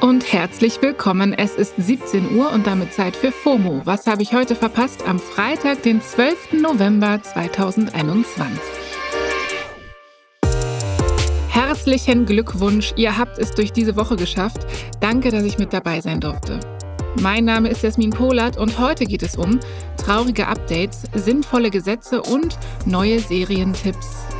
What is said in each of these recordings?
und herzlich willkommen. Es ist 17 Uhr und damit Zeit für FOMO. Was habe ich heute verpasst? Am Freitag, den 12. November 2021. Herzlichen Glückwunsch, ihr habt es durch diese Woche geschafft. Danke, dass ich mit dabei sein durfte. Mein Name ist Jasmin Polat und heute geht es um traurige Updates, sinnvolle Gesetze und neue Serientipps.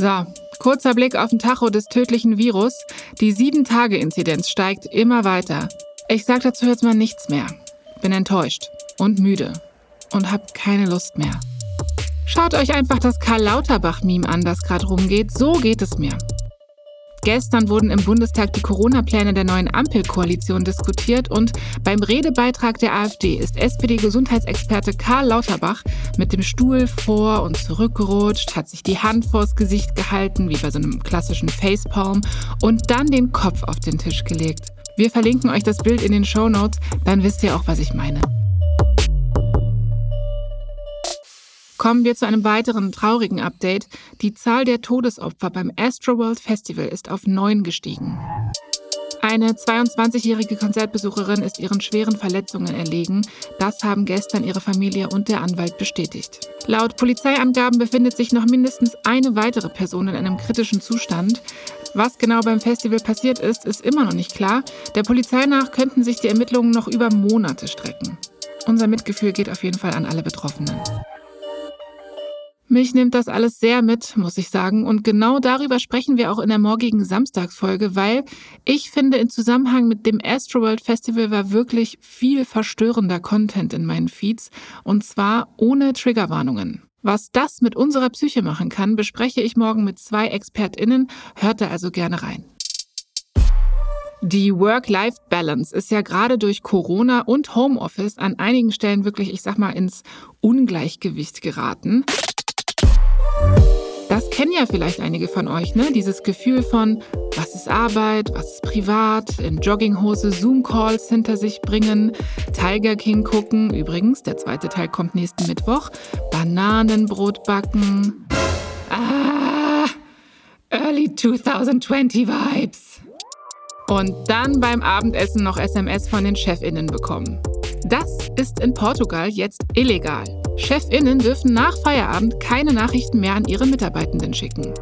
So, kurzer Blick auf den Tacho des tödlichen Virus. Die 7-Tage-Inzidenz steigt immer weiter. Ich sag dazu jetzt mal nichts mehr. Bin enttäuscht und müde und hab keine Lust mehr. Schaut euch einfach das Karl Lauterbach-Meme an, das gerade rumgeht. So geht es mir. Gestern wurden im Bundestag die Corona-Pläne der neuen Ampelkoalition diskutiert und beim Redebeitrag der AfD ist SPD-Gesundheitsexperte Karl Lauterbach mit dem Stuhl vor und zurückgerutscht, hat sich die Hand vors Gesicht gehalten, wie bei so einem klassischen Facepalm, und dann den Kopf auf den Tisch gelegt. Wir verlinken euch das Bild in den Show Notes, dann wisst ihr auch, was ich meine. Kommen wir zu einem weiteren traurigen Update. Die Zahl der Todesopfer beim Astroworld Festival ist auf neun gestiegen. Eine 22-jährige Konzertbesucherin ist ihren schweren Verletzungen erlegen. Das haben gestern ihre Familie und der Anwalt bestätigt. Laut Polizeiangaben befindet sich noch mindestens eine weitere Person in einem kritischen Zustand. Was genau beim Festival passiert ist, ist immer noch nicht klar. Der Polizei nach könnten sich die Ermittlungen noch über Monate strecken. Unser Mitgefühl geht auf jeden Fall an alle Betroffenen. Mich nimmt das alles sehr mit, muss ich sagen. Und genau darüber sprechen wir auch in der morgigen Samstagsfolge, weil ich finde, in Zusammenhang mit dem Astroworld Festival war wirklich viel verstörender Content in meinen Feeds. Und zwar ohne Triggerwarnungen. Was das mit unserer Psyche machen kann, bespreche ich morgen mit zwei ExpertInnen. Hört da also gerne rein. Die Work-Life-Balance ist ja gerade durch Corona und Homeoffice an einigen Stellen wirklich, ich sag mal, ins Ungleichgewicht geraten. Das kennen ja vielleicht einige von euch, ne? Dieses Gefühl von, was ist Arbeit, was ist privat, in Jogginghose Zoom-Calls hinter sich bringen, Tiger King gucken, übrigens, der zweite Teil kommt nächsten Mittwoch, Bananenbrot backen. Ah, Early 2020 Vibes. Und dann beim Abendessen noch SMS von den Chefinnen bekommen. Das ist in Portugal jetzt illegal. Chefinnen dürfen nach Feierabend keine Nachrichten mehr an ihre Mitarbeitenden schicken.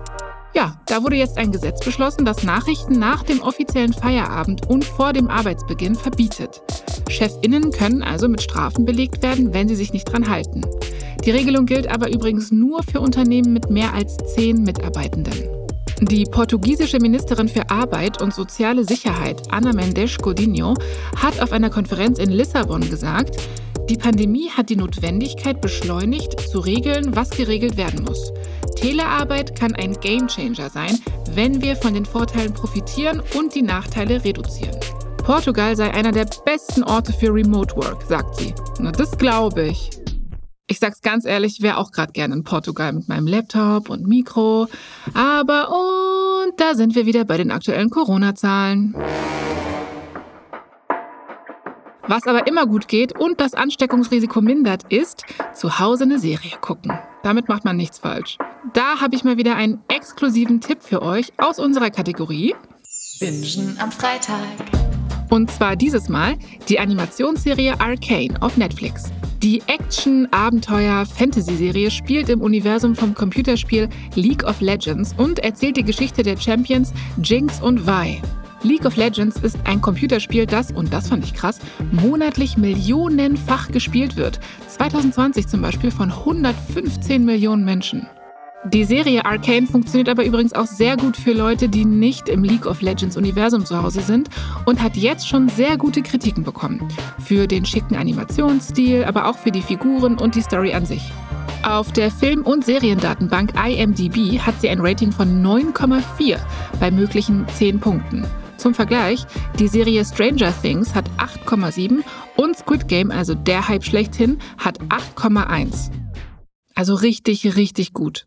Ja, da wurde jetzt ein Gesetz beschlossen, das Nachrichten nach dem offiziellen Feierabend und vor dem Arbeitsbeginn verbietet. Chefinnen können also mit Strafen belegt werden, wenn sie sich nicht dran halten. Die Regelung gilt aber übrigens nur für Unternehmen mit mehr als zehn Mitarbeitenden. Die portugiesische Ministerin für Arbeit und soziale Sicherheit, Ana Mendes Godinho, hat auf einer Konferenz in Lissabon gesagt, die Pandemie hat die Notwendigkeit beschleunigt, zu regeln, was geregelt werden muss. Telearbeit kann ein Gamechanger sein, wenn wir von den Vorteilen profitieren und die Nachteile reduzieren. Portugal sei einer der besten Orte für Remote Work, sagt sie. Na, das glaube ich. Ich sag's ganz ehrlich, wäre auch gerade gerne in Portugal mit meinem Laptop und Mikro. Aber und da sind wir wieder bei den aktuellen Corona-Zahlen. Was aber immer gut geht und das Ansteckungsrisiko mindert, ist zu Hause eine Serie gucken. Damit macht man nichts falsch. Da habe ich mal wieder einen exklusiven Tipp für euch aus unserer Kategorie Bingen am Freitag. Und zwar dieses Mal die Animationsserie Arcane auf Netflix. Die Action-Abenteuer-Fantasy-Serie spielt im Universum vom Computerspiel League of Legends und erzählt die Geschichte der Champions Jinx und Vi. League of Legends ist ein Computerspiel, das, und das fand ich krass, monatlich millionenfach gespielt wird. 2020 zum Beispiel von 115 Millionen Menschen. Die Serie Arcane funktioniert aber übrigens auch sehr gut für Leute, die nicht im League of Legends Universum zu Hause sind und hat jetzt schon sehr gute Kritiken bekommen. Für den schicken Animationsstil, aber auch für die Figuren und die Story an sich. Auf der Film- und Seriendatenbank IMDb hat sie ein Rating von 9,4 bei möglichen 10 Punkten. Zum Vergleich, die Serie Stranger Things hat 8,7 und Squid Game, also der Hype schlechthin, hat 8,1. Also richtig, richtig gut.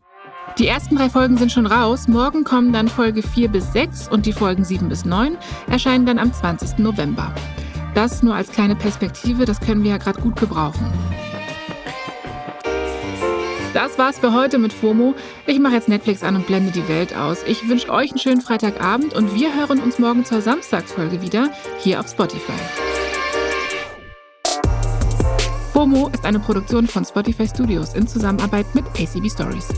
Die ersten drei Folgen sind schon raus. Morgen kommen dann Folge 4 bis 6 und die Folgen 7 bis 9 erscheinen dann am 20. November. Das nur als kleine Perspektive, das können wir ja gerade gut gebrauchen. Das war's für heute mit FOMO. Ich mache jetzt Netflix an und blende die Welt aus. Ich wünsche euch einen schönen Freitagabend und wir hören uns morgen zur Samstagsfolge wieder hier auf Spotify. FOMO ist eine Produktion von Spotify Studios in Zusammenarbeit mit ACB Stories.